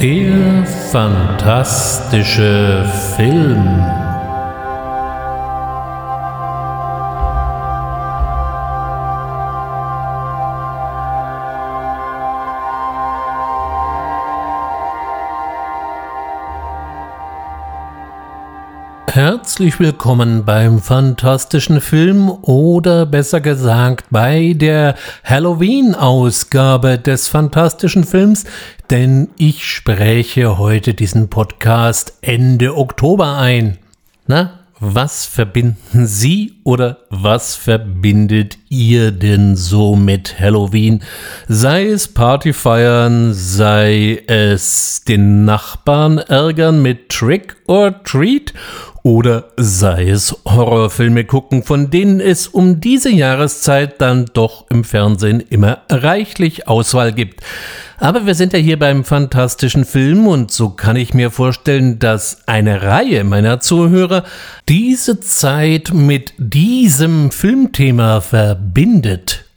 Der fantastische Film. Herzlich willkommen beim fantastischen Film oder besser gesagt bei der Halloween-Ausgabe des fantastischen Films, denn ich spreche heute diesen Podcast Ende Oktober ein. Na, was verbinden Sie oder was verbindet ihr denn so mit Halloween? Sei es Party feiern, sei es den Nachbarn ärgern mit Trick or Treat oder sei es Horrorfilme gucken, von denen es um diese Jahreszeit dann doch im Fernsehen immer reichlich Auswahl gibt. Aber wir sind ja hier beim fantastischen Film und so kann ich mir vorstellen, dass eine Reihe meiner Zuhörer diese Zeit mit diesem Filmthema verbindet verbindet.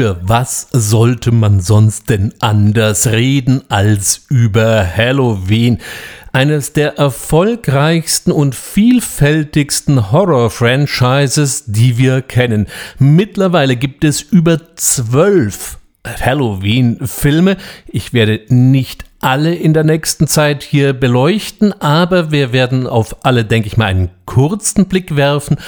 Über was sollte man sonst denn anders reden als über Halloween? Eines der erfolgreichsten und vielfältigsten Horror-Franchises, die wir kennen. Mittlerweile gibt es über zwölf Halloween-Filme. Ich werde nicht alle in der nächsten Zeit hier beleuchten, aber wir werden auf alle, denke ich mal, einen kurzen Blick werfen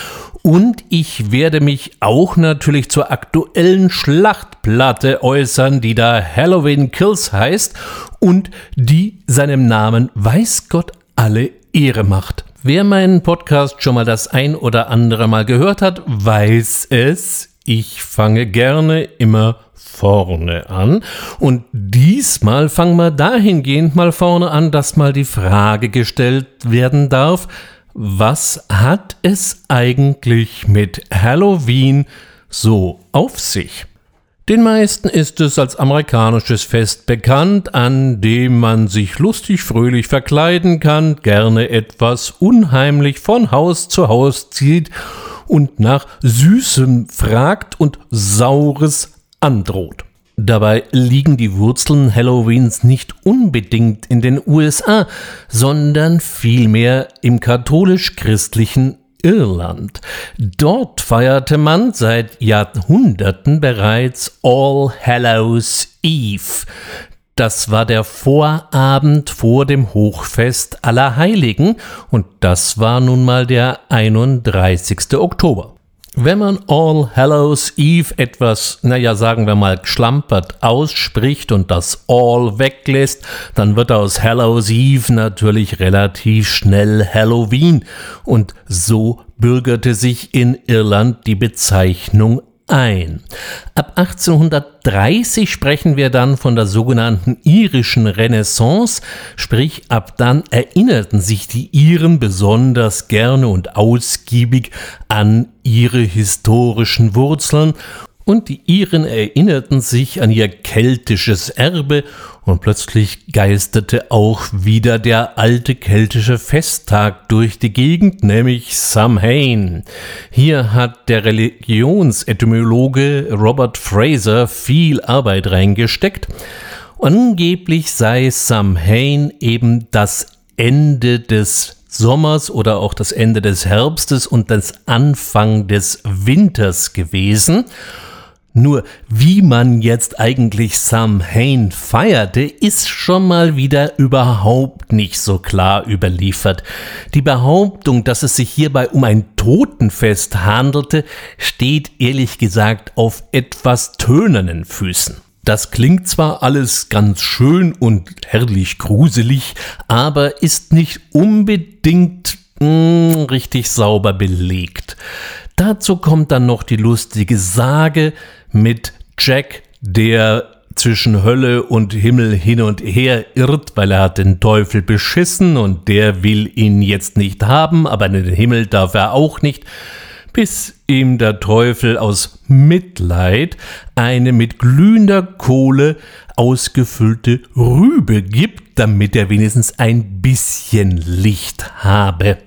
und ich werde mich auch natürlich zur aktuellen Schlachtplatte äußern, die da Halloween Kills heißt und die seinem Namen weiß Gott alle Ehre macht. Wer meinen Podcast schon mal das ein oder andere Mal gehört hat, weiß es. Ich fange gerne immer vorne an. Und diesmal fangen wir dahingehend mal vorne an, dass mal die Frage gestellt werden darf, was hat es eigentlich mit Halloween so auf sich? Den meisten ist es als amerikanisches Fest bekannt, an dem man sich lustig fröhlich verkleiden kann, gerne etwas unheimlich von Haus zu Haus zieht und nach Süßem fragt und Saures androht. Dabei liegen die Wurzeln Halloweens nicht unbedingt in den USA, sondern vielmehr im katholisch-christlichen Irland. Dort feierte man seit Jahrhunderten bereits All Hallows Eve. Das war der Vorabend vor dem Hochfest aller Heiligen und das war nun mal der 31. Oktober. Wenn man All Hallows Eve etwas, naja, sagen wir mal, schlampert ausspricht und das All weglässt, dann wird aus Hallows Eve natürlich relativ schnell Halloween. Und so bürgerte sich in Irland die Bezeichnung ein. Ab 1830 sprechen wir dann von der sogenannten irischen Renaissance, sprich ab dann erinnerten sich die Iren besonders gerne und ausgiebig an ihre historischen Wurzeln und die Iren erinnerten sich an ihr keltisches Erbe und plötzlich geisterte auch wieder der alte keltische Festtag durch die Gegend, nämlich Samhain. Hier hat der Religionsetymologe Robert Fraser viel Arbeit reingesteckt. Angeblich sei Samhain eben das Ende des Sommers oder auch das Ende des Herbstes und das Anfang des Winters gewesen. Nur wie man jetzt eigentlich Samhain feierte, ist schon mal wieder überhaupt nicht so klar überliefert. Die Behauptung, dass es sich hierbei um ein Totenfest handelte, steht ehrlich gesagt auf etwas tönernen Füßen. Das klingt zwar alles ganz schön und herrlich gruselig, aber ist nicht unbedingt mh, mm, richtig sauber belegt. Dazu kommt dann noch die lustige Sage mit Jack, der zwischen Hölle und Himmel hin und her irrt, weil er hat den Teufel beschissen und der will ihn jetzt nicht haben, aber den Himmel darf er auch nicht bis ihm der Teufel aus Mitleid eine mit glühender Kohle ausgefüllte Rübe gibt, damit er wenigstens ein bisschen Licht habe.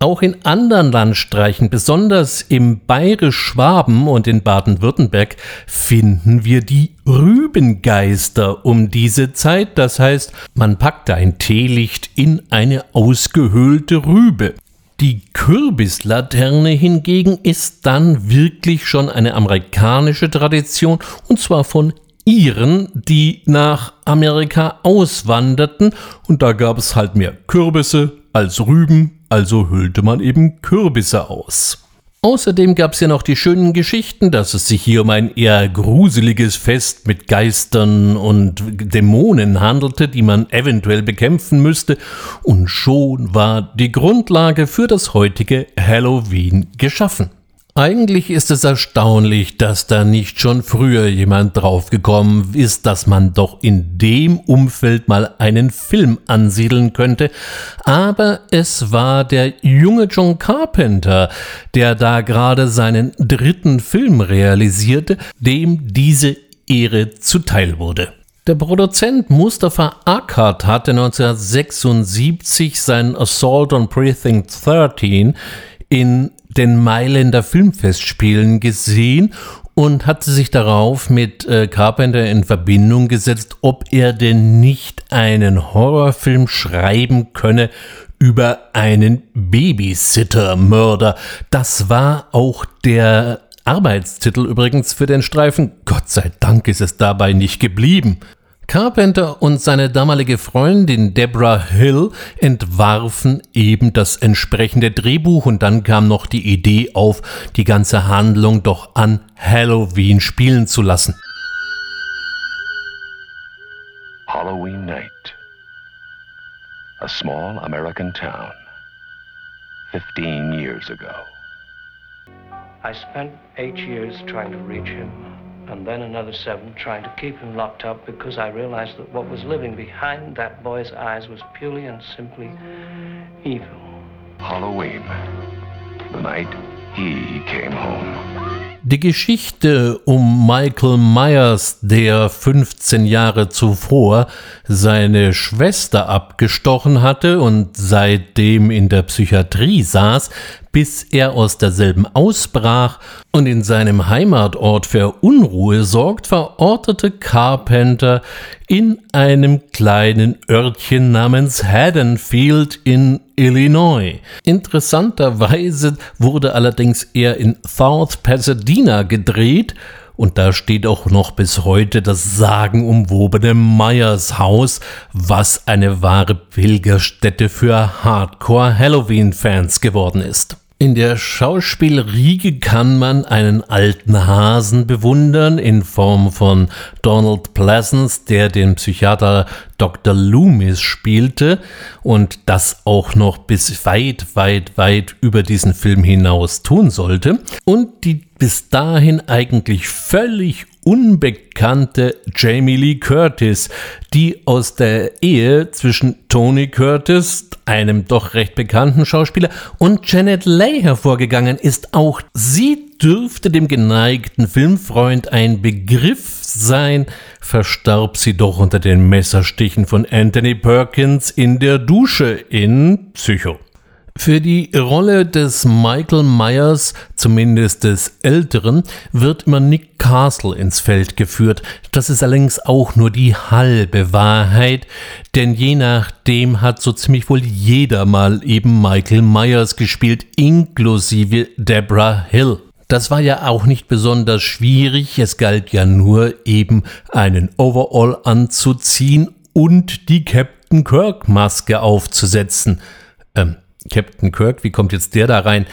Auch in anderen Landstreichen, besonders im Bayerisch-Schwaben und in Baden-Württemberg, finden wir die Rübengeister um diese Zeit. Das heißt, man packte ein Teelicht in eine ausgehöhlte Rübe. Die Kürbislaterne hingegen ist dann wirklich schon eine amerikanische Tradition und zwar von Iren, die nach Amerika auswanderten und da gab es halt mehr Kürbisse als Rüben, also hüllte man eben Kürbisse aus. Außerdem gab es ja noch die schönen Geschichten, dass es sich hier um ein eher gruseliges Fest mit Geistern und Dämonen handelte, die man eventuell bekämpfen müsste, und schon war die Grundlage für das heutige Halloween geschaffen. Eigentlich ist es erstaunlich, dass da nicht schon früher jemand draufgekommen ist, dass man doch in dem Umfeld mal einen Film ansiedeln könnte. Aber es war der junge John Carpenter, der da gerade seinen dritten Film realisierte, dem diese Ehre zuteil wurde. Der Produzent Mustafa Akkad hatte 1976 sein Assault on Precinct 13 in den Mailänder Filmfestspielen gesehen und hatte sich darauf mit äh, Carpenter in Verbindung gesetzt, ob er denn nicht einen Horrorfilm schreiben könne über einen Babysitter-Mörder. Das war auch der Arbeitstitel übrigens für den Streifen. Gott sei Dank ist es dabei nicht geblieben. Carpenter und seine damalige Freundin Deborah Hill entwarfen eben das entsprechende Drehbuch und dann kam noch die Idee auf, die ganze Handlung doch an Halloween spielen zu lassen. Halloween night. A small American town. 15 years ago. I spent eight years trying to reach him. And then another seven trying to keep him locked up because I realized that what was living behind that boy's eyes was purely and simply evil. Halloween, the night he came home. Die Geschichte um Michael Myers, der 15 Jahre zuvor seine Schwester abgestochen hatte und seitdem in der Psychiatrie saß, bis er aus derselben ausbrach und in seinem Heimatort für Unruhe sorgt, verortete Carpenter in einem kleinen Örtchen namens Haddonfield in Illinois. Interessanterweise wurde allerdings er in South Pasadena gedreht und da steht auch noch bis heute das sagenumwobene Meyers Haus, was eine wahre Pilgerstätte für Hardcore-Halloween-Fans geworden ist. In der Schauspielriege kann man einen alten Hasen bewundern in Form von Donald Pleasance, der den Psychiater Dr. Loomis spielte und das auch noch bis weit, weit, weit über diesen Film hinaus tun sollte. Und die bis dahin eigentlich völlig unbekannte Jamie Lee Curtis, die aus der Ehe zwischen Tony Curtis, einem doch recht bekannten Schauspieler, und Janet Leigh hervorgegangen ist. Auch sie dürfte dem geneigten Filmfreund ein Begriff sein, verstarb sie doch unter den Messerstichen von Anthony Perkins in der Dusche in Psycho. Für die Rolle des Michael Myers, zumindest des Älteren, wird immer Nick Castle ins Feld geführt. Das ist allerdings auch nur die halbe Wahrheit, denn je nachdem hat so ziemlich wohl jeder mal eben Michael Myers gespielt, inklusive Deborah Hill. Das war ja auch nicht besonders schwierig, es galt ja nur eben einen Overall anzuziehen und die Captain Kirk Maske aufzusetzen. Ähm, Captain Kirk, wie kommt jetzt der da rein?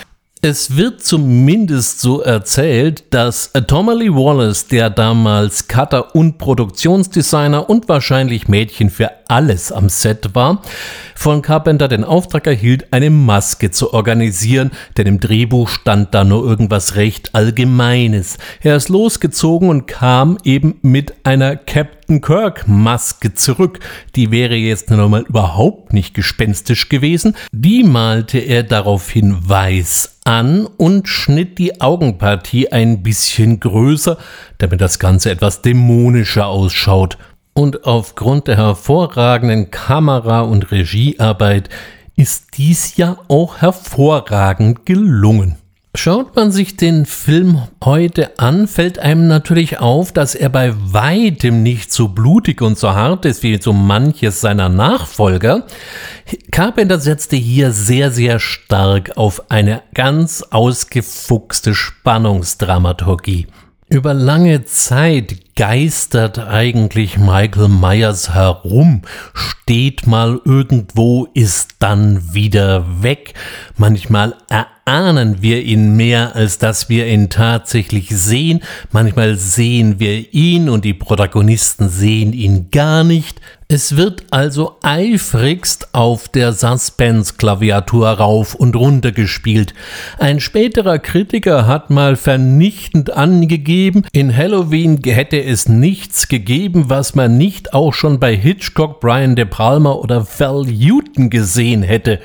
Es wird zumindest so erzählt, dass Tommy Wallace, der damals Cutter und Produktionsdesigner und wahrscheinlich Mädchen für alles am Set war, von Carpenter den Auftrag erhielt, eine Maske zu organisieren, denn im Drehbuch stand da nur irgendwas recht Allgemeines. Er ist losgezogen und kam eben mit einer Captain Kirk Maske zurück. Die wäre jetzt nochmal überhaupt nicht gespenstisch gewesen. Die malte er daraufhin weiß an und schnitt die Augenpartie ein bisschen größer, damit das Ganze etwas dämonischer ausschaut. Und aufgrund der hervorragenden Kamera- und Regiearbeit ist dies ja auch hervorragend gelungen. Schaut man sich den Film heute an, fällt einem natürlich auf, dass er bei weitem nicht so blutig und so hart ist wie so manches seiner Nachfolger. Carpenter setzte hier sehr, sehr stark auf eine ganz ausgefuchste Spannungsdramaturgie. Über lange Zeit geistert eigentlich Michael Myers herum, steht mal irgendwo, ist dann wieder weg. Manchmal erahnen wir ihn mehr, als dass wir ihn tatsächlich sehen. Manchmal sehen wir ihn und die Protagonisten sehen ihn gar nicht. Es wird also eifrigst auf der Suspense-Klaviatur rauf und runter gespielt. Ein späterer Kritiker hat mal vernichtend angegeben, in Halloween hätte es nichts gegeben, was man nicht auch schon bei Hitchcock, Brian De Palma oder Val Newton gesehen hätte.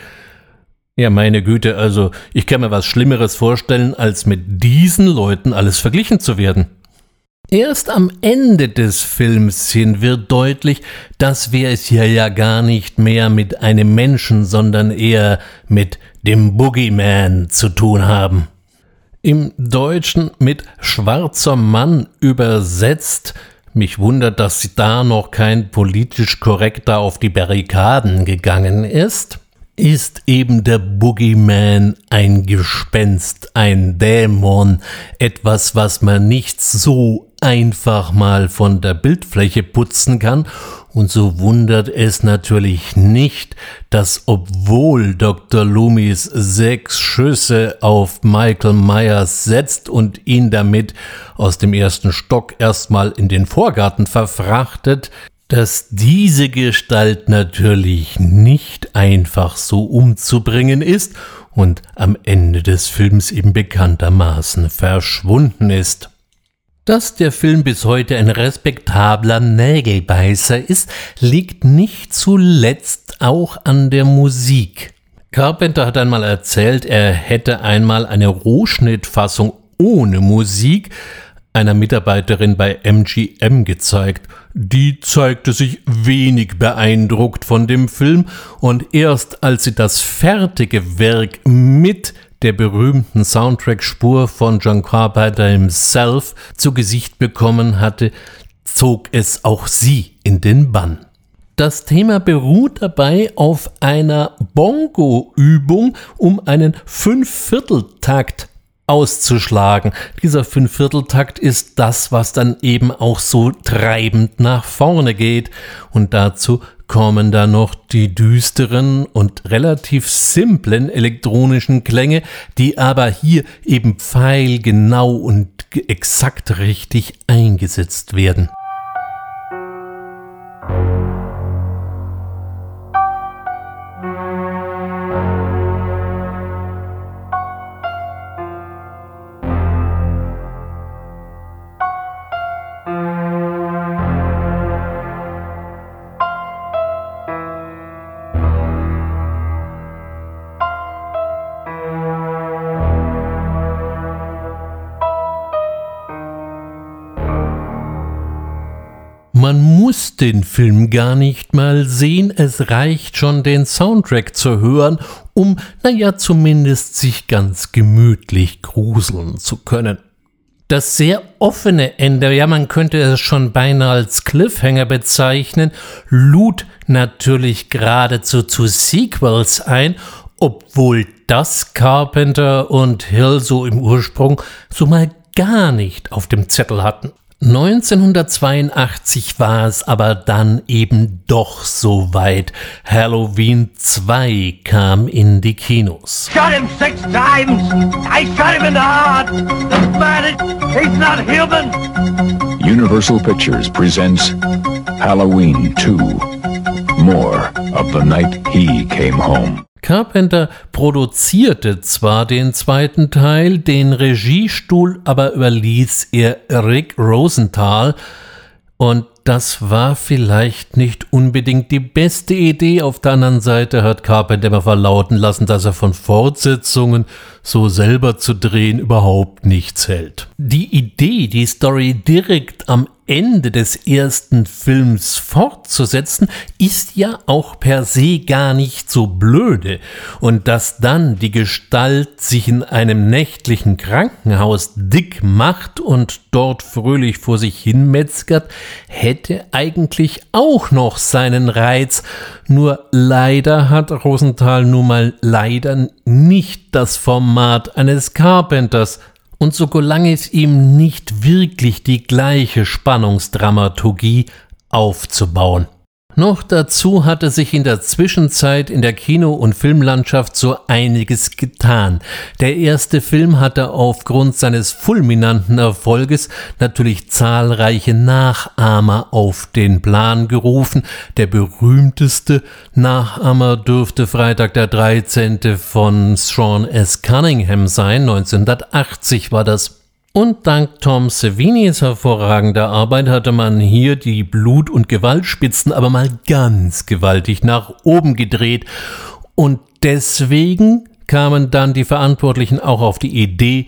Ja, meine Güte, also ich kann mir was Schlimmeres vorstellen, als mit diesen Leuten alles verglichen zu werden. Erst am Ende des Films hin wird deutlich, dass wir es hier ja gar nicht mehr mit einem Menschen, sondern eher mit dem Boogeyman zu tun haben. Im Deutschen mit schwarzer Mann übersetzt, mich wundert, dass da noch kein politisch korrekter auf die Barrikaden gegangen ist ist eben der Boogeyman ein Gespenst, ein Dämon, etwas, was man nicht so einfach mal von der Bildfläche putzen kann, und so wundert es natürlich nicht, dass obwohl Dr. Loomis sechs Schüsse auf Michael Myers setzt und ihn damit aus dem ersten Stock erstmal in den Vorgarten verfrachtet, dass diese Gestalt natürlich nicht einfach so umzubringen ist und am Ende des Films eben bekanntermaßen verschwunden ist. Dass der Film bis heute ein respektabler Nägelbeißer ist, liegt nicht zuletzt auch an der Musik. Carpenter hat einmal erzählt, er hätte einmal eine Rohschnittfassung ohne Musik einer Mitarbeiterin bei MGM gezeigt. Die zeigte sich wenig beeindruckt von dem Film und erst als sie das fertige Werk mit der berühmten Soundtrack-Spur von John Carpenter himself zu Gesicht bekommen hatte, zog es auch sie in den Bann. Das Thema beruht dabei auf einer Bongo-Übung um einen Fünfvierteltakt auszuschlagen. Dieser Fünfvierteltakt ist das, was dann eben auch so treibend nach vorne geht. Und dazu kommen dann noch die düsteren und relativ simplen elektronischen Klänge, die aber hier eben pfeilgenau und exakt richtig eingesetzt werden. Man muss den Film gar nicht mal sehen, es reicht schon den Soundtrack zu hören, um, naja, zumindest sich ganz gemütlich gruseln zu können. Das sehr offene Ende, ja, man könnte es schon beinahe als Cliffhanger bezeichnen, lud natürlich geradezu zu Sequels ein, obwohl das Carpenter und Hill so im Ursprung so mal gar nicht auf dem Zettel hatten. 1982 war es aber dann eben doch so weit. Halloween 2 kam in die Kinos. Shot him six times. I shot him in the heart. The man, he's not human. Universal Pictures presents Halloween 2. More of the night he came home. Carpenter produzierte zwar den zweiten Teil, den Regiestuhl aber überließ er Rick Rosenthal, und das war vielleicht nicht unbedingt die beste Idee. Auf der anderen Seite hat Carpenter immer verlauten lassen, dass er von Fortsetzungen so selber zu drehen überhaupt nichts hält. Die Idee, die Story direkt am Ende des ersten Films fortzusetzen, ist ja auch per se gar nicht so blöde. Und dass dann die Gestalt sich in einem nächtlichen Krankenhaus dick macht und dort fröhlich vor sich hin metzgert, hätte eigentlich auch noch seinen Reiz. Nur leider hat Rosenthal nun mal leider nicht das Format eines Carpenters, und solange es ihm nicht wirklich die gleiche Spannungsdramaturgie aufzubauen. Noch dazu hatte sich in der Zwischenzeit in der Kino- und Filmlandschaft so einiges getan. Der erste Film hatte aufgrund seines fulminanten Erfolges natürlich zahlreiche Nachahmer auf den Plan gerufen. Der berühmteste Nachahmer dürfte Freitag der 13. von Sean S. Cunningham sein. 1980 war das. Und dank Tom Savinis hervorragender Arbeit hatte man hier die Blut- und Gewaltspitzen aber mal ganz gewaltig nach oben gedreht. Und deswegen kamen dann die Verantwortlichen auch auf die Idee,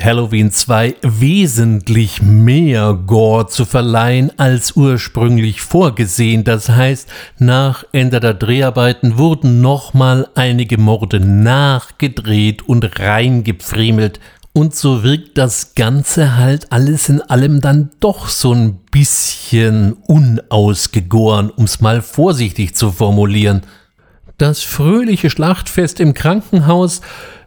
Halloween 2 wesentlich mehr Gore zu verleihen als ursprünglich vorgesehen. Das heißt, nach Ende der Dreharbeiten wurden nochmal einige Morde nachgedreht und reingepfriemelt. Und so wirkt das Ganze halt alles in allem dann doch so ein bisschen unausgegoren, um es mal vorsichtig zu formulieren. Das fröhliche Schlachtfest im Krankenhaus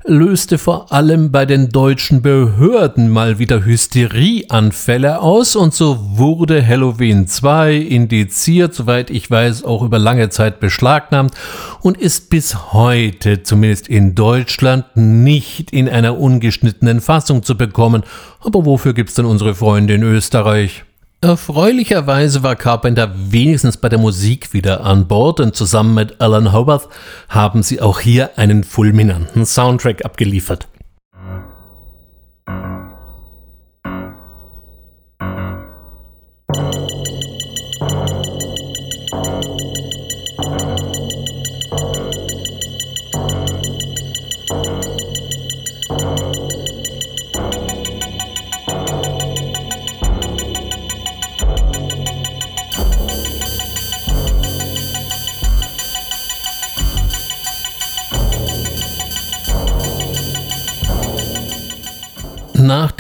löste vor allem bei den deutschen Behörden mal wieder Hysterieanfälle aus und so wurde Halloween 2 indiziert, soweit ich weiß, auch über lange Zeit beschlagnahmt und ist bis heute, zumindest in Deutschland, nicht in einer ungeschnittenen Fassung zu bekommen. Aber wofür gibt's denn unsere Freunde in Österreich? Erfreulicherweise war Carpenter wenigstens bei der Musik wieder an Bord und zusammen mit Alan Howarth haben sie auch hier einen fulminanten Soundtrack abgeliefert.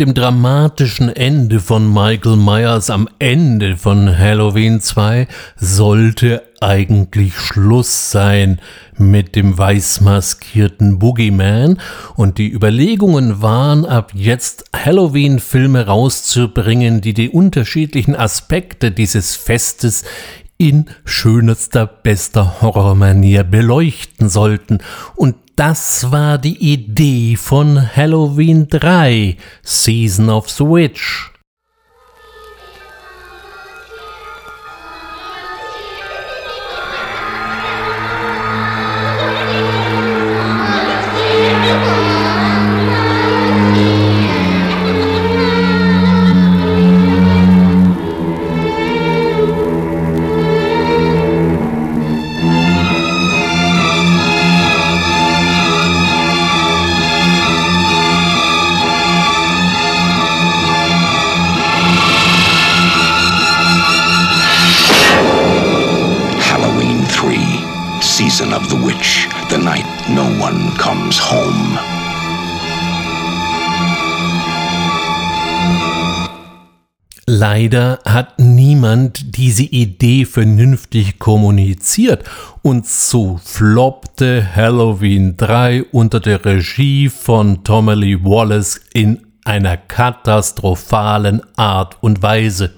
Dem dramatischen Ende von Michael Myers am Ende von Halloween 2 sollte eigentlich Schluss sein mit dem weißmaskierten Boogeyman und die Überlegungen waren ab jetzt Halloween-Filme rauszubringen, die die unterschiedlichen Aspekte dieses Festes in schönster, bester Horrormanier beleuchten sollten. Und das war die Idee von Halloween 3, Season of the Witch. Leider hat niemand diese Idee vernünftig kommuniziert und so floppte Halloween 3 unter der Regie von Tommy Lee Wallace in einer katastrophalen Art und Weise.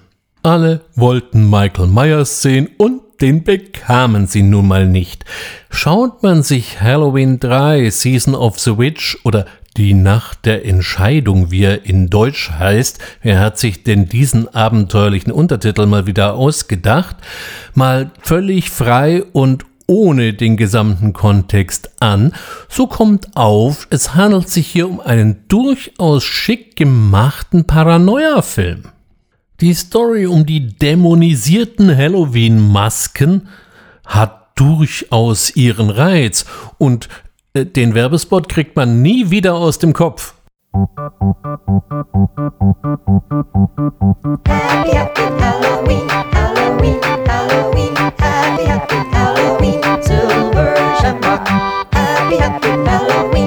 Alle wollten Michael Myers sehen und den bekamen sie nun mal nicht. Schaut man sich Halloween 3 Season of the Witch oder die Nacht der Entscheidung, wie er in Deutsch heißt, wer hat sich denn diesen abenteuerlichen Untertitel mal wieder ausgedacht, mal völlig frei und ohne den gesamten Kontext an, so kommt auf, es handelt sich hier um einen durchaus schick gemachten Paranoia-Film. Die Story um die dämonisierten Halloween-Masken hat durchaus ihren Reiz und den Werbespot kriegt man nie wieder aus dem Kopf. Happy, happy Halloween, happy, happy Halloween, Silver Shamrock. Happy, happy Halloween,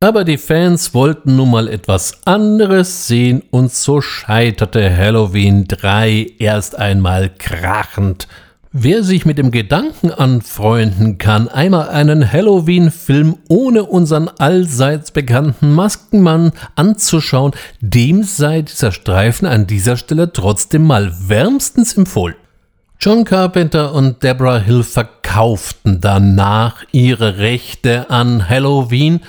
Aber die Fans wollten nun mal etwas anderes sehen und so scheiterte Halloween 3 erst einmal krachend. Wer sich mit dem Gedanken anfreunden kann, einmal einen Halloween-Film ohne unseren allseits bekannten Maskenmann anzuschauen, dem sei dieser Streifen an dieser Stelle trotzdem mal wärmstens empfohlen. John Carpenter und Deborah Hill verkauften danach ihre Rechte an Halloween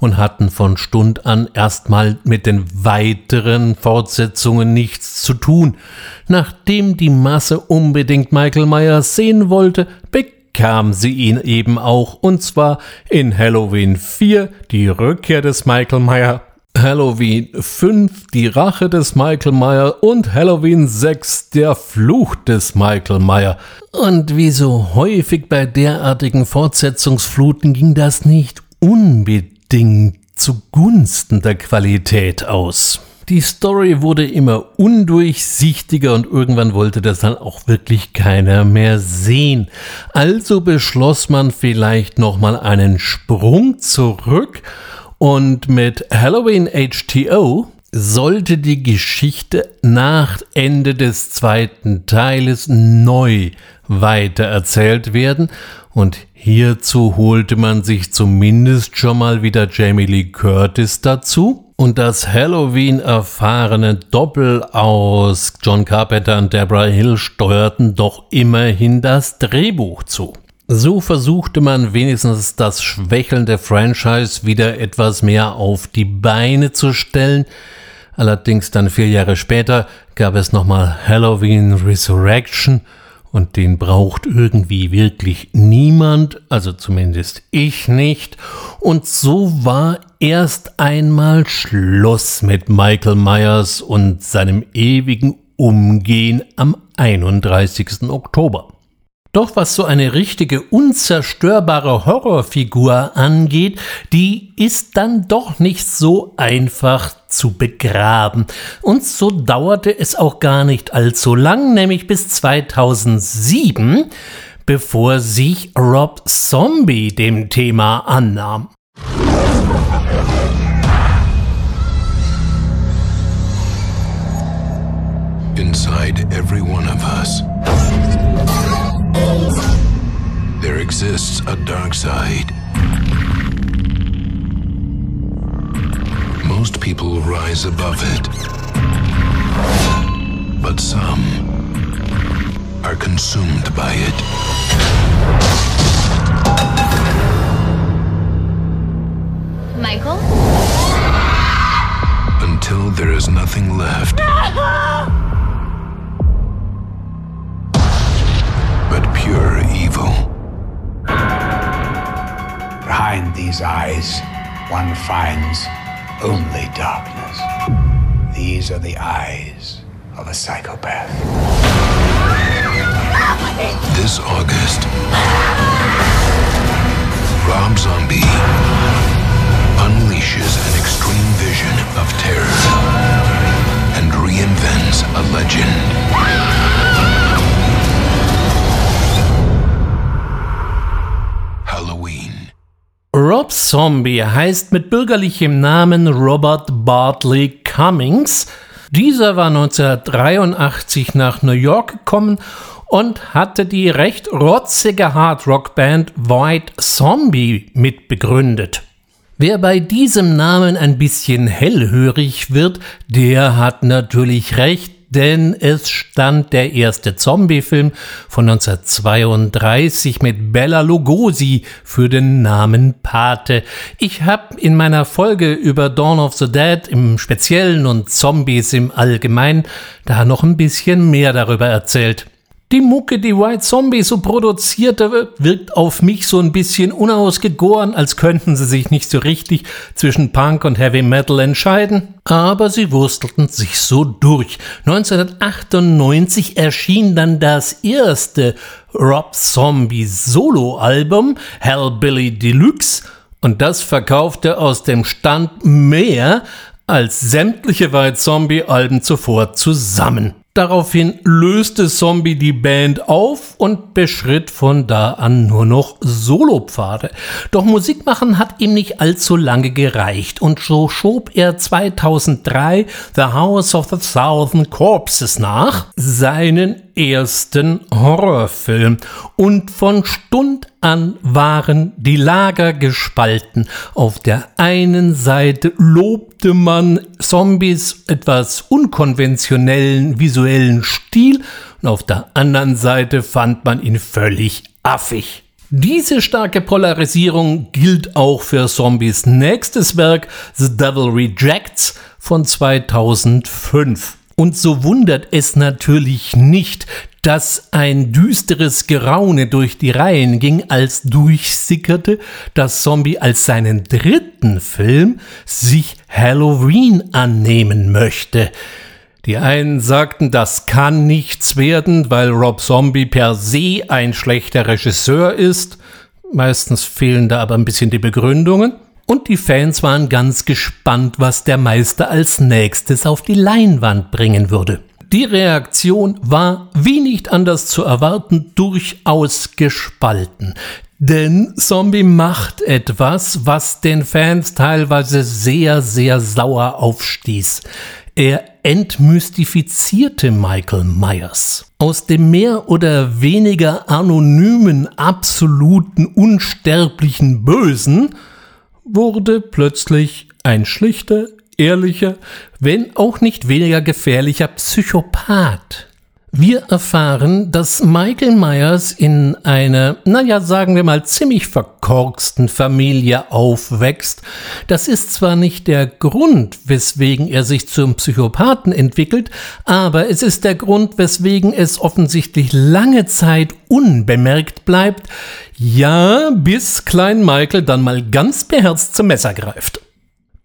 und hatten von Stund an erstmal mit den weiteren Fortsetzungen nichts zu tun. Nachdem die Masse unbedingt Michael Myers sehen wollte, bekam sie ihn eben auch, und zwar in Halloween 4, die Rückkehr des Michael Myers, Halloween 5, die Rache des Michael Myers und Halloween 6, der Fluch des Michael Myers. Und wie so häufig bei derartigen Fortsetzungsfluten ging das nicht unbedingt Ding zugunsten der Qualität aus. Die Story wurde immer undurchsichtiger und irgendwann wollte das dann auch wirklich keiner mehr sehen. Also beschloss man vielleicht nochmal einen Sprung zurück und mit Halloween HTO sollte die Geschichte nach Ende des zweiten Teiles neu weitererzählt werden und hierzu holte man sich zumindest schon mal wieder Jamie Lee Curtis dazu und das Halloween erfahrene Doppel aus John Carpenter und Deborah Hill steuerten doch immerhin das Drehbuch zu. So versuchte man wenigstens das schwächelnde Franchise wieder etwas mehr auf die Beine zu stellen. Allerdings dann vier Jahre später gab es nochmal Halloween Resurrection und den braucht irgendwie wirklich niemand, also zumindest ich nicht. Und so war erst einmal Schluss mit Michael Myers und seinem ewigen Umgehen am 31. Oktober. Doch was so eine richtige unzerstörbare Horrorfigur angeht, die ist dann doch nicht so einfach zu begraben. Und so dauerte es auch gar nicht allzu lang, nämlich bis 2007, bevor sich Rob Zombie dem Thema annahm. Inside every one of us there exists a dark side. Most people rise above it. But some are consumed by it. Michael? Until there is nothing left. but pure evil. Behind these eyes, one finds only darkness. These are the eyes of a psychopath. This August, Rob Zombie Zombie heißt mit bürgerlichem Namen Robert Bartley Cummings. Dieser war 1983 nach New York gekommen und hatte die recht rotzige Hardrock-Band White Zombie mitbegründet. Wer bei diesem Namen ein bisschen hellhörig wird, der hat natürlich recht, denn es stand der erste Zombie-Film von 1932 mit Bella Lugosi für den Namen Pate. Ich habe in meiner Folge über Dawn of the Dead im Speziellen und Zombies im Allgemeinen da noch ein bisschen mehr darüber erzählt. Die Mucke, die White Zombie so produzierte, wirkt auf mich so ein bisschen unausgegoren, als könnten sie sich nicht so richtig zwischen Punk und Heavy Metal entscheiden. Aber sie wurstelten sich so durch. 1998 erschien dann das erste Rob Zombie Solo-Album, Hellbilly Deluxe, und das verkaufte aus dem Stand mehr als sämtliche White Zombie-Alben zuvor zusammen. Daraufhin löste Zombie die Band auf und beschritt von da an nur noch Solopfade. Doch Musik machen hat ihm nicht allzu lange gereicht und so schob er 2003 The House of the Thousand Corpses nach, seinen ersten Horrorfilm. Und von Stund an waren die Lager gespalten. Auf der einen Seite lobte man Zombies etwas unkonventionellen visuellen Stil und auf der anderen Seite fand man ihn völlig affig. Diese starke Polarisierung gilt auch für Zombies nächstes Werk The Devil Rejects von 2005. Und so wundert es natürlich nicht, dass ein düsteres Geraune durch die Reihen ging, als durchsickerte, dass Zombie als seinen dritten Film sich Halloween annehmen möchte. Die einen sagten, das kann nichts werden, weil Rob Zombie per se ein schlechter Regisseur ist. Meistens fehlen da aber ein bisschen die Begründungen. Und die Fans waren ganz gespannt, was der Meister als nächstes auf die Leinwand bringen würde. Die Reaktion war, wie nicht anders zu erwarten, durchaus gespalten. Denn Zombie macht etwas, was den Fans teilweise sehr, sehr sauer aufstieß. Er entmystifizierte Michael Myers. Aus dem mehr oder weniger anonymen, absoluten, unsterblichen Bösen wurde plötzlich ein schlichter, ehrlicher, wenn auch nicht weniger gefährlicher Psychopath. Wir erfahren, dass Michael Myers in einer, naja, sagen wir mal, ziemlich verkorksten Familie aufwächst. Das ist zwar nicht der Grund, weswegen er sich zum Psychopathen entwickelt, aber es ist der Grund, weswegen es offensichtlich lange Zeit unbemerkt bleibt, ja, bis Klein Michael dann mal ganz beherzt zum Messer greift.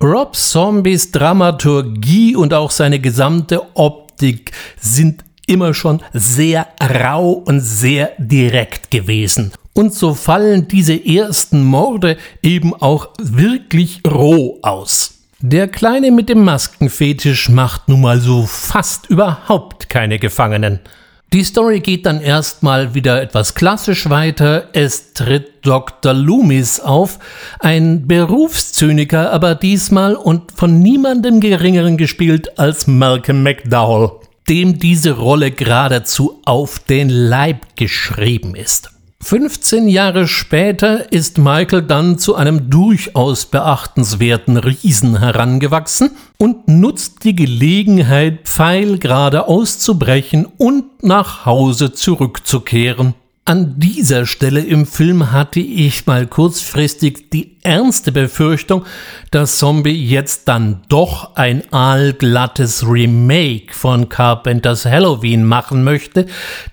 Rob Zombies Dramaturgie und auch seine gesamte Optik sind immer schon sehr rau und sehr direkt gewesen. Und so fallen diese ersten Morde eben auch wirklich roh aus. Der Kleine mit dem Maskenfetisch macht nun mal so fast überhaupt keine Gefangenen. Die Story geht dann erstmal wieder etwas klassisch weiter. Es tritt Dr. Loomis auf, ein Berufszyniker, aber diesmal und von niemandem geringeren gespielt als Malcolm McDowell, dem diese Rolle geradezu auf den Leib geschrieben ist. 15 Jahre später ist Michael dann zu einem durchaus beachtenswerten Riesen herangewachsen und nutzt die Gelegenheit, pfeilgerade auszubrechen und nach Hause zurückzukehren. An dieser Stelle im Film hatte ich mal kurzfristig die ernste Befürchtung, dass Zombie jetzt dann doch ein aalglattes Remake von Carpenters Halloween machen möchte,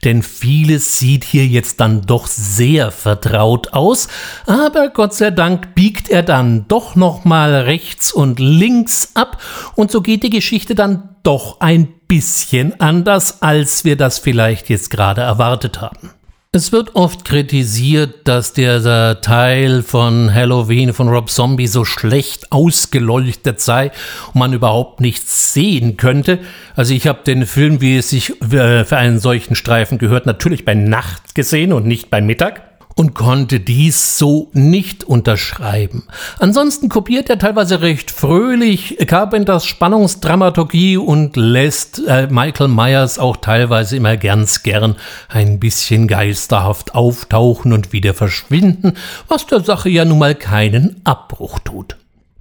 denn vieles sieht hier jetzt dann doch sehr vertraut aus, aber Gott sei Dank biegt er dann doch nochmal rechts und links ab. Und so geht die Geschichte dann doch ein bisschen anders, als wir das vielleicht jetzt gerade erwartet haben. Es wird oft kritisiert, dass der Teil von Halloween von Rob Zombie so schlecht ausgeleuchtet sei und man überhaupt nichts sehen könnte. Also ich habe den Film, wie es sich äh, für einen solchen Streifen gehört, natürlich bei Nacht gesehen und nicht bei Mittag. Und konnte dies so nicht unterschreiben. Ansonsten kopiert er teilweise recht fröhlich Carpenters Spannungsdramaturgie und lässt äh, Michael Myers auch teilweise immer ganz gern ein bisschen geisterhaft auftauchen und wieder verschwinden, was der Sache ja nun mal keinen Abbruch tut.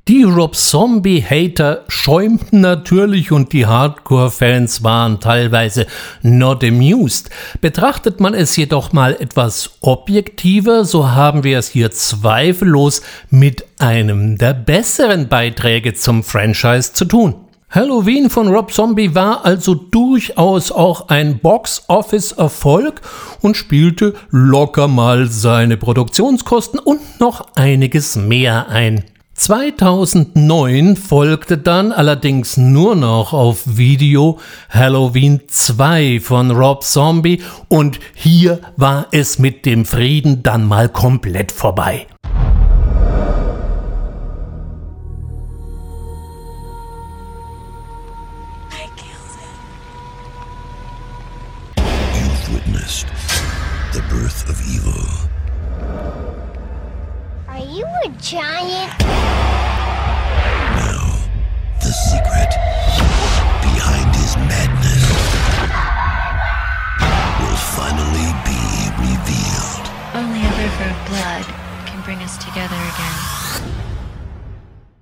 Die Rob Zombie-Hater schäumten natürlich und die Hardcore-Fans waren teilweise not amused. Betrachtet man es jedoch mal etwas objektiver, so haben wir es hier zweifellos mit einem der besseren Beiträge zum Franchise zu tun. Halloween von Rob Zombie war also durchaus auch ein Box-Office-Erfolg und spielte locker mal seine Produktionskosten und noch einiges mehr ein. 2009 folgte dann allerdings nur noch auf Video Halloween 2 von Rob Zombie und hier war es mit dem Frieden dann mal komplett vorbei. You've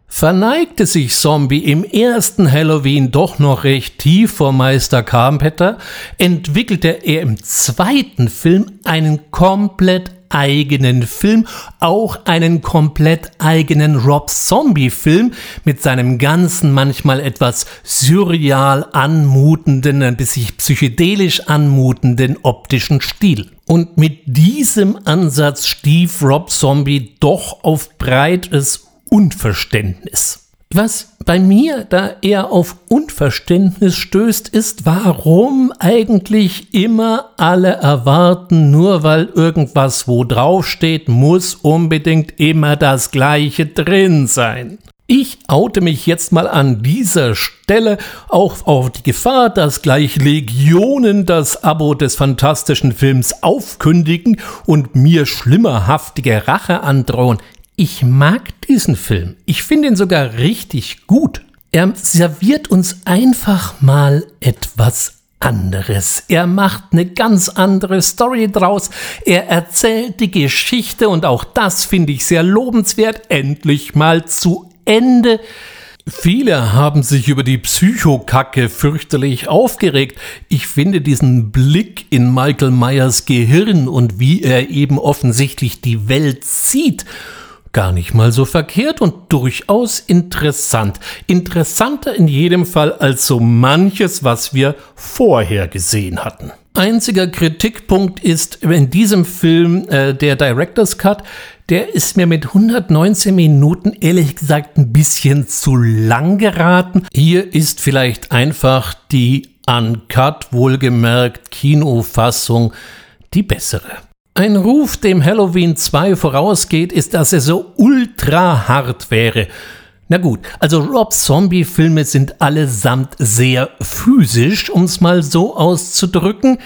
Verneigte sich Zombie im ersten Halloween doch noch recht tief vor Meister Carpenter, entwickelte er im zweiten Film einen komplett eigenen Film, auch einen komplett eigenen Rob Zombie-Film mit seinem ganzen, manchmal etwas surreal anmutenden, ein bisschen psychedelisch anmutenden optischen Stil. Und mit diesem Ansatz stief Rob Zombie doch auf breites Unverständnis. Was bei mir da eher auf Unverständnis stößt, ist, warum eigentlich immer alle erwarten, nur weil irgendwas wo draufsteht, muss unbedingt immer das gleiche drin sein. Ich oute mich jetzt mal an dieser Stelle auch auf die Gefahr, dass gleich Legionen das Abo des fantastischen Films aufkündigen und mir schlimmerhaftige Rache androhen. Ich mag diesen Film. Ich finde ihn sogar richtig gut. Er serviert uns einfach mal etwas anderes. Er macht eine ganz andere Story draus. Er erzählt die Geschichte und auch das finde ich sehr lobenswert. Endlich mal zu Ende. Viele haben sich über die Psychokacke fürchterlich aufgeregt. Ich finde diesen Blick in Michael Myers Gehirn und wie er eben offensichtlich die Welt sieht gar nicht mal so verkehrt und durchaus interessant. Interessanter in jedem Fall als so manches, was wir vorher gesehen hatten. Einziger Kritikpunkt ist in diesem Film äh, der Director's Cut, der ist mir mit 119 Minuten ehrlich gesagt ein bisschen zu lang geraten. Hier ist vielleicht einfach die Uncut, wohlgemerkt Kinofassung, die bessere. Ein Ruf, dem Halloween 2 vorausgeht, ist, dass er so ultra hart wäre. Na gut, also Rob Zombie-Filme sind allesamt sehr physisch, um es mal so auszudrücken,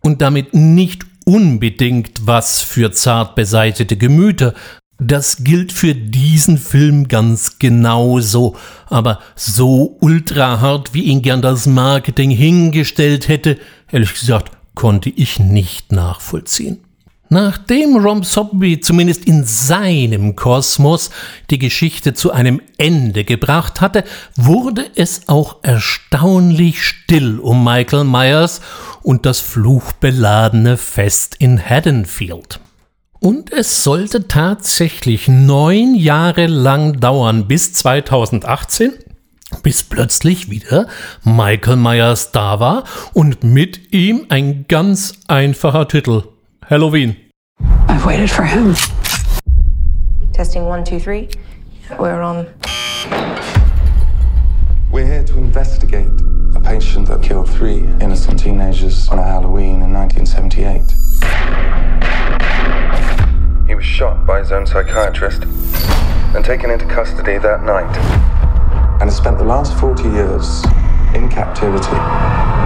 und damit nicht unbedingt was für zart beseitete Gemüter. Das gilt für diesen Film ganz genauso, aber so ultra hart, wie ihn gern das Marketing hingestellt hätte, ehrlich gesagt, konnte ich nicht nachvollziehen. Nachdem Rom Zombie zumindest in seinem Kosmos die Geschichte zu einem Ende gebracht hatte, wurde es auch erstaunlich still um Michael Myers und das fluchbeladene Fest in Haddonfield. Und es sollte tatsächlich neun Jahre lang dauern, bis 2018, bis plötzlich wieder Michael Myers da war und mit ihm ein ganz einfacher Titel Halloween. I've waited for him. Testing one, two, three. We're on. We're here to investigate a patient that killed three innocent teenagers on a Halloween in 1978. He was shot by his own psychiatrist and taken into custody that night. And has spent the last 40 years in captivity.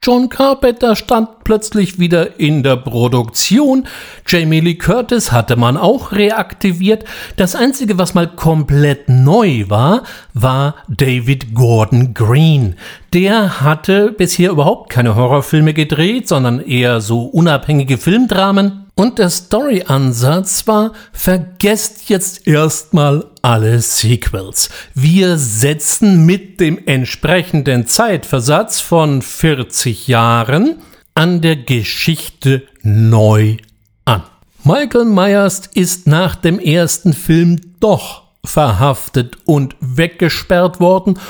John Carpenter stand plötzlich wieder in der Produktion. Jamie Lee Curtis hatte man auch reaktiviert. Das Einzige, was mal komplett neu war, war David Gordon Green. Der hatte bisher überhaupt keine Horrorfilme gedreht, sondern eher so unabhängige Filmdramen. Und der Story-Ansatz war, vergesst jetzt erstmal alle Sequels. Wir setzen mit dem entsprechenden Zeitversatz von 40 Jahren an der Geschichte neu an. Michael Myers ist nach dem ersten Film doch verhaftet und weggesperrt worden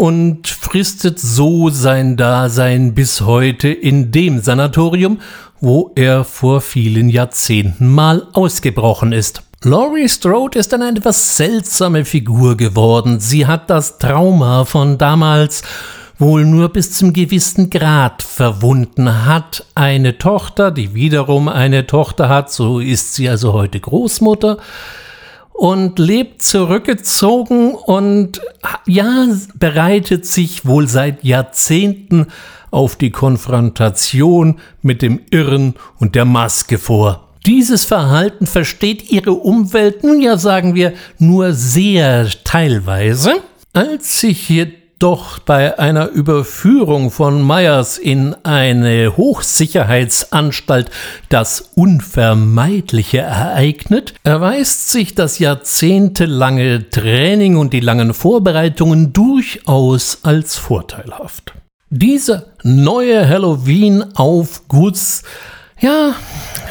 und fristet so sein Dasein bis heute in dem Sanatorium, wo er vor vielen Jahrzehnten mal ausgebrochen ist. Laurie Strode ist eine etwas seltsame Figur geworden. Sie hat das Trauma von damals wohl nur bis zum gewissen Grad verwunden, hat eine Tochter, die wiederum eine Tochter hat, so ist sie also heute Großmutter, und lebt zurückgezogen und ja, bereitet sich wohl seit Jahrzehnten auf die Konfrontation mit dem Irren und der Maske vor. Dieses Verhalten versteht ihre Umwelt, nun ja sagen wir, nur sehr teilweise. Als sich jedoch bei einer Überführung von Myers in eine Hochsicherheitsanstalt das Unvermeidliche ereignet, erweist sich das jahrzehntelange Training und die langen Vorbereitungen durchaus als vorteilhaft. Dieser neue Halloween-Aufguss, ja,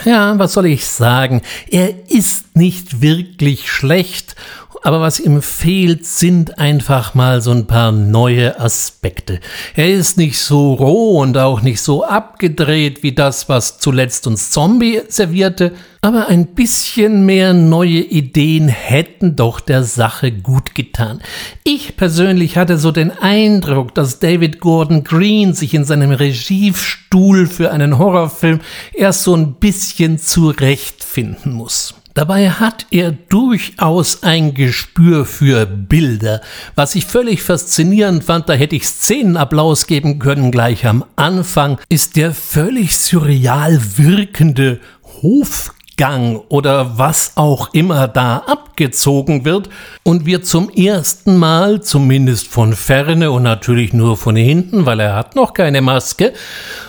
ja, was soll ich sagen? Er ist nicht wirklich schlecht aber was ihm fehlt, sind einfach mal so ein paar neue Aspekte. Er ist nicht so roh und auch nicht so abgedreht wie das, was zuletzt uns Zombie servierte, aber ein bisschen mehr neue Ideen hätten doch der Sache gut getan. Ich persönlich hatte so den Eindruck, dass David Gordon Green sich in seinem Regiestuhl für einen Horrorfilm erst so ein bisschen zurechtfinden muss. Dabei hat er durchaus ein Gespür für Bilder, was ich völlig faszinierend fand, da hätte ich Szenenapplaus geben können gleich am Anfang, ist der völlig surreal wirkende Hofgang oder was auch immer da abgezogen wird und wir zum ersten Mal, zumindest von ferne und natürlich nur von hinten, weil er hat noch keine Maske,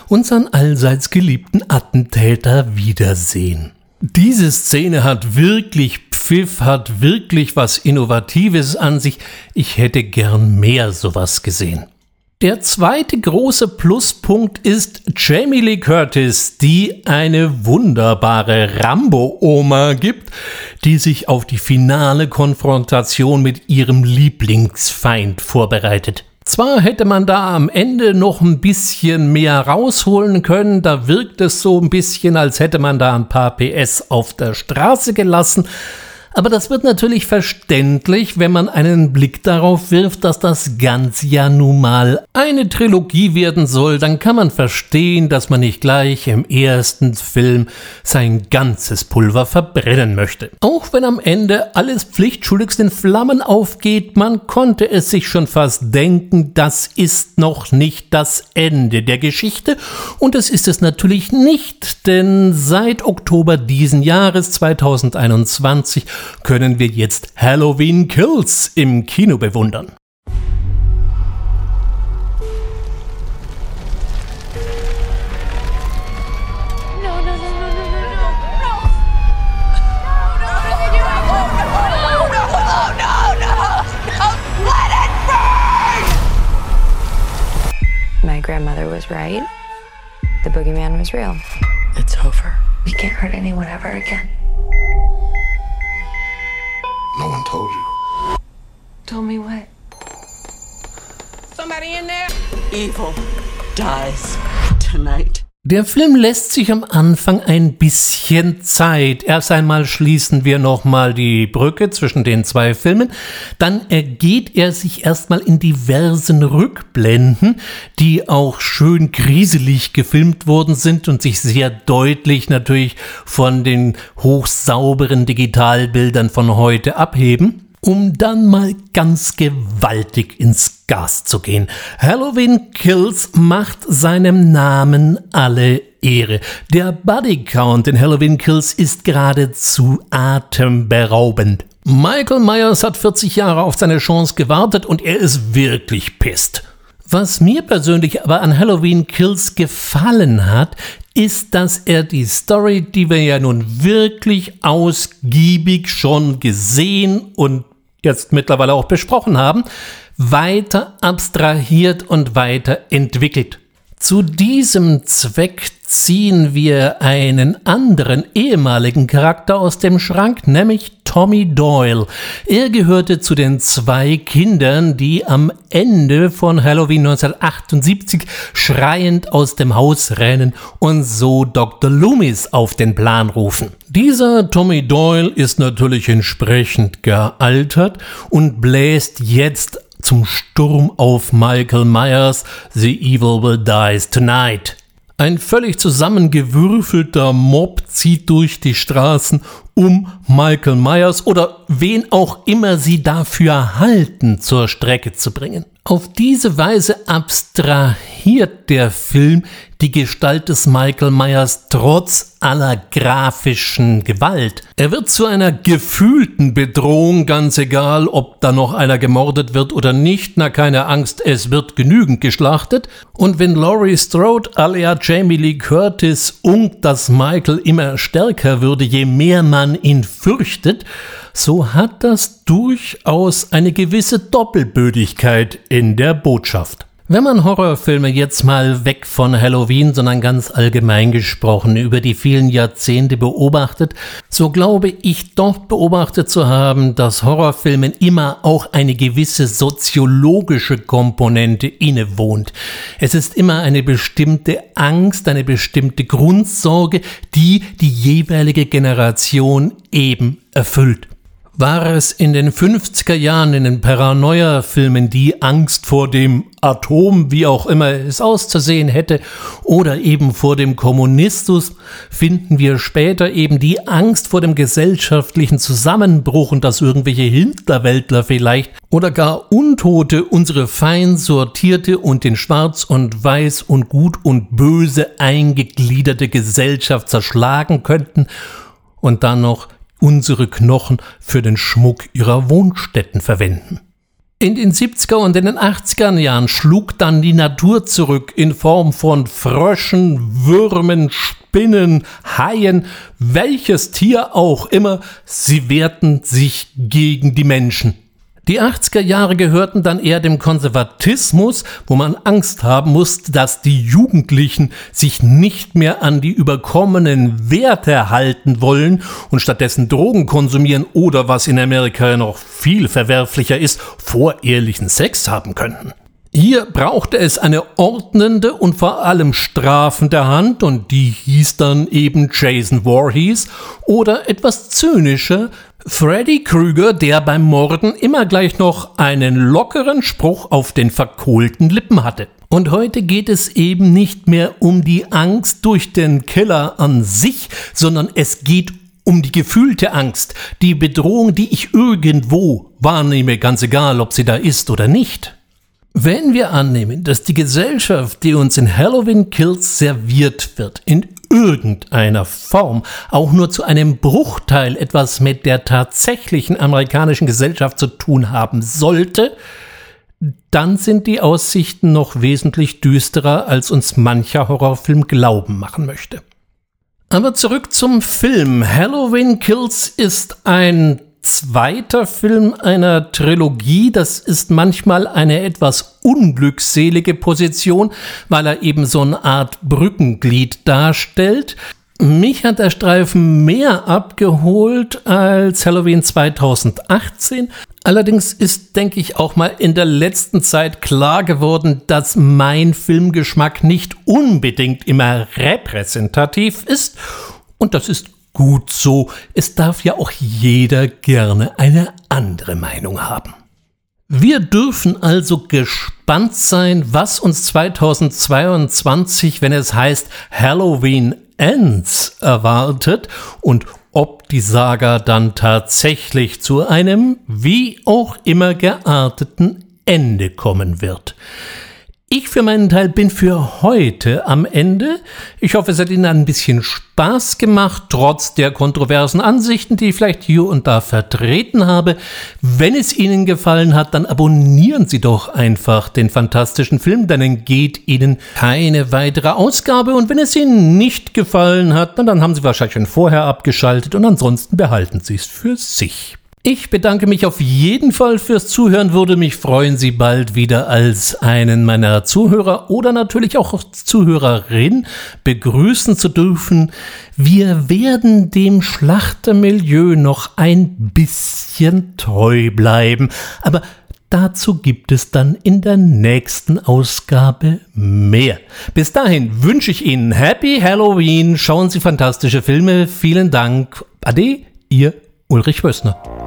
unseren allseits geliebten Attentäter wiedersehen. Diese Szene hat wirklich Pfiff, hat wirklich was Innovatives an sich. Ich hätte gern mehr sowas gesehen. Der zweite große Pluspunkt ist Jamie Lee Curtis, die eine wunderbare Rambo-Oma gibt, die sich auf die finale Konfrontation mit ihrem Lieblingsfeind vorbereitet. Zwar hätte man da am Ende noch ein bisschen mehr rausholen können, da wirkt es so ein bisschen, als hätte man da ein paar PS auf der Straße gelassen, aber das wird natürlich verständlich, wenn man einen Blick darauf wirft, dass das Ganze ja nun mal eine Trilogie werden soll, dann kann man verstehen, dass man nicht gleich im ersten Film sein ganzes Pulver verbrennen möchte. Auch wenn am Ende alles pflichtschuldigst in Flammen aufgeht, man konnte es sich schon fast denken, das ist noch nicht das Ende der Geschichte und es ist es natürlich nicht, denn seit Oktober diesen Jahres 2021 können wir jetzt Halloween Kills im Kino bewundern. Grandmother was right. The boogeyman was real. It's over. We can't hurt anyone ever again. Told you. Told me what? Somebody in there? Evil dies tonight. Der Film lässt sich am Anfang ein bisschen Zeit. Erst einmal schließen wir nochmal die Brücke zwischen den zwei Filmen. Dann ergeht er sich erstmal in diversen Rückblenden, die auch schön kriselig gefilmt worden sind und sich sehr deutlich natürlich von den hochsauberen Digitalbildern von heute abheben. Um dann mal ganz gewaltig ins Gas zu gehen. Halloween Kills macht seinem Namen alle Ehre. Der Body Count in Halloween Kills ist geradezu atemberaubend. Michael Myers hat 40 Jahre auf seine Chance gewartet und er ist wirklich pisst. Was mir persönlich aber an Halloween Kills gefallen hat, ist, dass er die Story, die wir ja nun wirklich ausgiebig schon gesehen und jetzt mittlerweile auch besprochen haben, weiter abstrahiert und weiter entwickelt. Zu diesem Zweck ziehen wir einen anderen ehemaligen Charakter aus dem Schrank, nämlich Tommy Doyle. Er gehörte zu den zwei Kindern, die am Ende von Halloween 1978 schreiend aus dem Haus rennen und so Dr. Loomis auf den Plan rufen. Dieser Tommy Doyle ist natürlich entsprechend gealtert und bläst jetzt zum Sturm auf Michael Myers The Evil Will Dies Tonight. Ein völlig zusammengewürfelter Mob zieht durch die Straßen, um Michael Myers oder wen auch immer sie dafür halten, zur Strecke zu bringen. Auf diese Weise abstrahiert der Film die Gestalt des Michael Myers trotz aller grafischen Gewalt. Er wird zu einer gefühlten Bedrohung, ganz egal, ob da noch einer gemordet wird oder nicht. Na, keine Angst, es wird genügend geschlachtet. Und wenn Laurie Strode alia Jamie Lee Curtis unkt, dass Michael immer stärker würde, je mehr man ihn fürchtet, so hat das durchaus eine gewisse Doppelbödigkeit in der Botschaft. Wenn man Horrorfilme jetzt mal weg von Halloween, sondern ganz allgemein gesprochen über die vielen Jahrzehnte beobachtet, so glaube ich doch beobachtet zu haben, dass Horrorfilmen immer auch eine gewisse soziologische Komponente innewohnt. Es ist immer eine bestimmte Angst, eine bestimmte Grundsorge, die die jeweilige Generation eben erfüllt. War es in den 50er Jahren in den Paranoia-Filmen die Angst vor dem Atom, wie auch immer es auszusehen hätte, oder eben vor dem Kommunismus, finden wir später eben die Angst vor dem gesellschaftlichen Zusammenbruch und dass irgendwelche Hinterwäldler vielleicht oder gar Untote unsere fein sortierte und in Schwarz und Weiß und Gut und Böse eingegliederte Gesellschaft zerschlagen könnten? Und dann noch unsere Knochen für den Schmuck ihrer Wohnstätten verwenden. In den 70er und in den 80er Jahren schlug dann die Natur zurück in Form von Fröschen, Würmen, Spinnen, Haien, welches Tier auch immer, sie wehrten sich gegen die Menschen. Die 80er Jahre gehörten dann eher dem Konservatismus, wo man Angst haben musste, dass die Jugendlichen sich nicht mehr an die überkommenen Werte halten wollen und stattdessen Drogen konsumieren oder was in Amerika noch viel verwerflicher ist, vorehrlichen Sex haben könnten. Hier brauchte es eine ordnende und vor allem strafende Hand und die hieß dann eben Jason Voorhees oder etwas zynischer Freddy Krüger, der beim Morden immer gleich noch einen lockeren Spruch auf den verkohlten Lippen hatte. Und heute geht es eben nicht mehr um die Angst durch den Killer an sich, sondern es geht um die gefühlte Angst, die Bedrohung, die ich irgendwo wahrnehme, ganz egal, ob sie da ist oder nicht. Wenn wir annehmen, dass die Gesellschaft, die uns in Halloween Kills serviert wird, in irgendeiner Form auch nur zu einem Bruchteil etwas mit der tatsächlichen amerikanischen Gesellschaft zu tun haben sollte, dann sind die Aussichten noch wesentlich düsterer, als uns mancher Horrorfilm glauben machen möchte. Aber zurück zum Film. Halloween Kills ist ein zweiter Film einer Trilogie. Das ist manchmal eine etwas unglückselige Position, weil er eben so eine Art Brückenglied darstellt. Mich hat der Streifen mehr abgeholt als Halloween 2018. Allerdings ist, denke ich, auch mal in der letzten Zeit klar geworden, dass mein Filmgeschmack nicht unbedingt immer repräsentativ ist. Und das ist Gut so, es darf ja auch jeder gerne eine andere Meinung haben. Wir dürfen also gespannt sein, was uns 2022, wenn es heißt Halloween Ends, erwartet und ob die Saga dann tatsächlich zu einem wie auch immer gearteten Ende kommen wird. Ich für meinen Teil bin für heute am Ende. Ich hoffe, es hat Ihnen ein bisschen Spaß gemacht, trotz der kontroversen Ansichten, die ich vielleicht hier und da vertreten habe. Wenn es Ihnen gefallen hat, dann abonnieren Sie doch einfach den fantastischen Film, dann entgeht Ihnen keine weitere Ausgabe. Und wenn es Ihnen nicht gefallen hat, dann haben Sie wahrscheinlich schon vorher abgeschaltet und ansonsten behalten Sie es für sich. Ich bedanke mich auf jeden Fall fürs Zuhören, würde mich freuen, Sie bald wieder als einen meiner Zuhörer oder natürlich auch Zuhörerin begrüßen zu dürfen. Wir werden dem Schlachtermilieu noch ein bisschen treu bleiben, aber Dazu gibt es dann in der nächsten Ausgabe mehr. Bis dahin wünsche ich Ihnen Happy Halloween, schauen Sie fantastische Filme, vielen Dank. Ade, Ihr Ulrich Wössner.